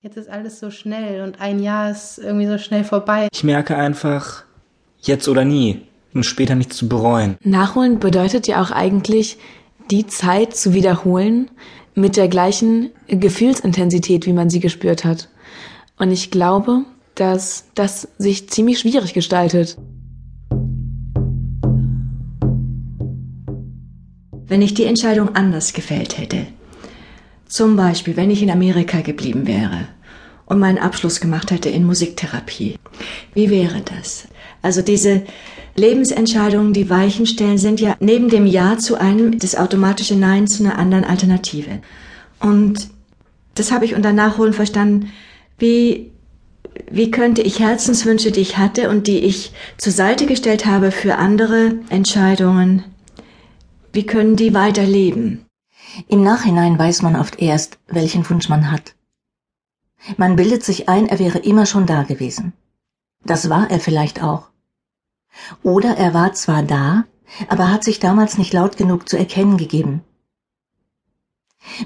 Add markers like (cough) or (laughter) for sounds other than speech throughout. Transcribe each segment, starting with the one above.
Jetzt ist alles so schnell und ein Jahr ist irgendwie so schnell vorbei. Ich merke einfach, jetzt oder nie, um später nichts zu bereuen. Nachholen bedeutet ja auch eigentlich, die Zeit zu wiederholen mit der gleichen Gefühlsintensität, wie man sie gespürt hat. Und ich glaube, dass das sich ziemlich schwierig gestaltet. Wenn ich die Entscheidung anders gefällt hätte, zum Beispiel wenn ich in Amerika geblieben wäre und meinen Abschluss gemacht hätte in Musiktherapie, wie wäre das? Also diese Lebensentscheidungen, die Weichen stellen, sind ja neben dem Ja zu einem das automatische Nein zu einer anderen Alternative. Und das habe ich unter Nachholen verstanden, wie wie könnte ich Herzenswünsche, die ich hatte und die ich zur Seite gestellt habe für andere Entscheidungen, wie können die weiterleben? Im Nachhinein weiß man oft erst, welchen Wunsch man hat. Man bildet sich ein, er wäre immer schon da gewesen. Das war er vielleicht auch. Oder er war zwar da, aber hat sich damals nicht laut genug zu erkennen gegeben.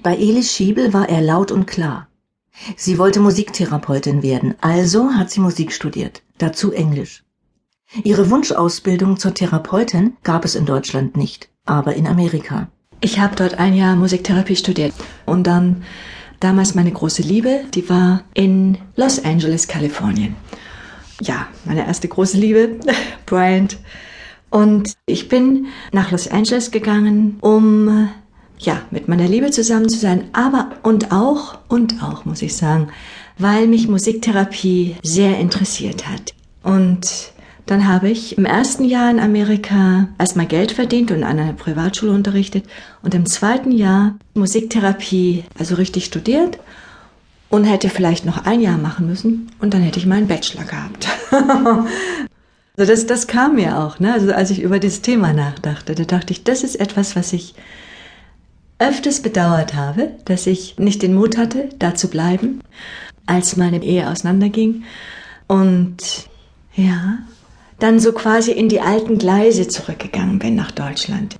Bei Elis Schiebel war er laut und klar. Sie wollte Musiktherapeutin werden, also hat sie Musik studiert, dazu Englisch. Ihre Wunschausbildung zur Therapeutin gab es in Deutschland nicht, aber in Amerika. Ich habe dort ein Jahr Musiktherapie studiert und dann damals meine große Liebe, die war in Los Angeles, Kalifornien. Ja, meine erste große Liebe, (laughs) Bryant. Und ich bin nach Los Angeles gegangen, um ja, mit meiner Liebe zusammen zu sein, aber und auch, und auch, muss ich sagen, weil mich Musiktherapie sehr interessiert hat. Und dann habe ich im ersten Jahr in Amerika erstmal Geld verdient und an einer Privatschule unterrichtet und im zweiten Jahr Musiktherapie, also richtig studiert und hätte vielleicht noch ein Jahr machen müssen und dann hätte ich meinen Bachelor gehabt. (laughs) also das, das kam mir auch, ne? Also als ich über dieses Thema nachdachte, da dachte ich, das ist etwas, was ich öfters bedauert habe, dass ich nicht den Mut hatte, da zu bleiben, als meine Ehe auseinanderging. Und ja, dann so quasi in die alten Gleise zurückgegangen bin nach Deutschland.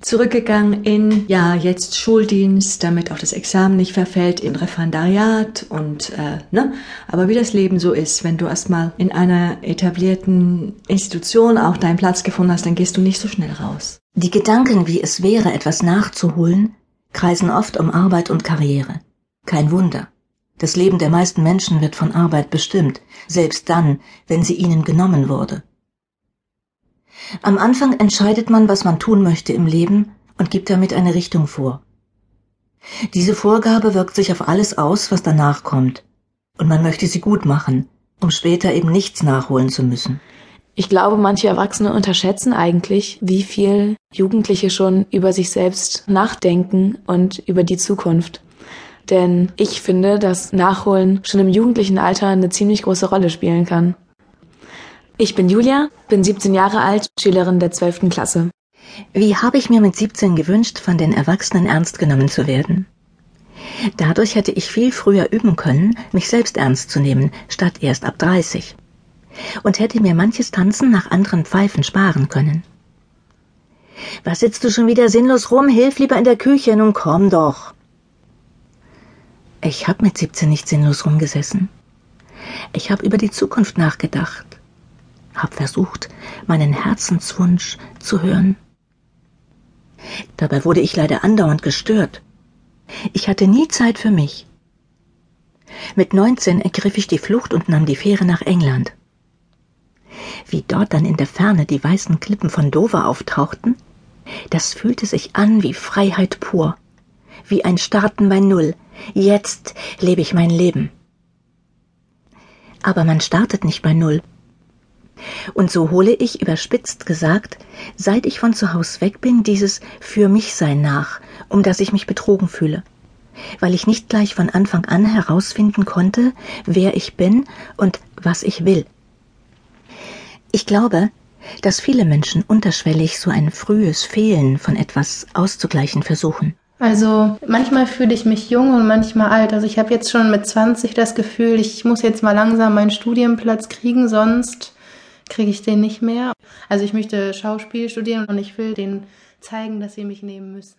Zurückgegangen in, ja, jetzt Schuldienst, damit auch das Examen nicht verfällt, in Referendariat und, äh, ne? Aber wie das Leben so ist, wenn du erstmal in einer etablierten Institution auch deinen Platz gefunden hast, dann gehst du nicht so schnell raus. Die Gedanken, wie es wäre, etwas nachzuholen, kreisen oft um Arbeit und Karriere. Kein Wunder. Das Leben der meisten Menschen wird von Arbeit bestimmt, selbst dann, wenn sie ihnen genommen wurde. Am Anfang entscheidet man, was man tun möchte im Leben und gibt damit eine Richtung vor. Diese Vorgabe wirkt sich auf alles aus, was danach kommt, und man möchte sie gut machen, um später eben nichts nachholen zu müssen. Ich glaube, manche Erwachsene unterschätzen eigentlich, wie viel Jugendliche schon über sich selbst nachdenken und über die Zukunft. Denn ich finde, dass Nachholen schon im jugendlichen Alter eine ziemlich große Rolle spielen kann. Ich bin Julia, bin 17 Jahre alt, Schülerin der 12. Klasse. Wie habe ich mir mit 17 gewünscht, von den Erwachsenen ernst genommen zu werden? Dadurch hätte ich viel früher üben können, mich selbst ernst zu nehmen, statt erst ab 30 und hätte mir manches Tanzen nach anderen Pfeifen sparen können. Was sitzt du schon wieder sinnlos rum? Hilf lieber in der Küche, nun komm doch. Ich hab mit 17 nicht sinnlos rumgesessen. Ich hab über die Zukunft nachgedacht, hab versucht, meinen Herzenswunsch zu hören. Dabei wurde ich leider andauernd gestört. Ich hatte nie Zeit für mich. Mit 19 ergriff ich die Flucht und nahm die Fähre nach England wie dort dann in der Ferne die weißen Klippen von Dover auftauchten, das fühlte sich an wie Freiheit pur, wie ein Starten bei Null. Jetzt lebe ich mein Leben. Aber man startet nicht bei Null. Und so hole ich, überspitzt gesagt, seit ich von zu Haus weg bin, dieses Für mich sein nach, um das ich mich betrogen fühle, weil ich nicht gleich von Anfang an herausfinden konnte, wer ich bin und was ich will. Ich glaube, dass viele Menschen unterschwellig so ein frühes Fehlen von etwas auszugleichen versuchen. Also manchmal fühle ich mich jung und manchmal alt. Also ich habe jetzt schon mit 20 das Gefühl, ich muss jetzt mal langsam meinen Studienplatz kriegen, sonst kriege ich den nicht mehr. Also ich möchte Schauspiel studieren und ich will denen zeigen, dass sie mich nehmen müssen.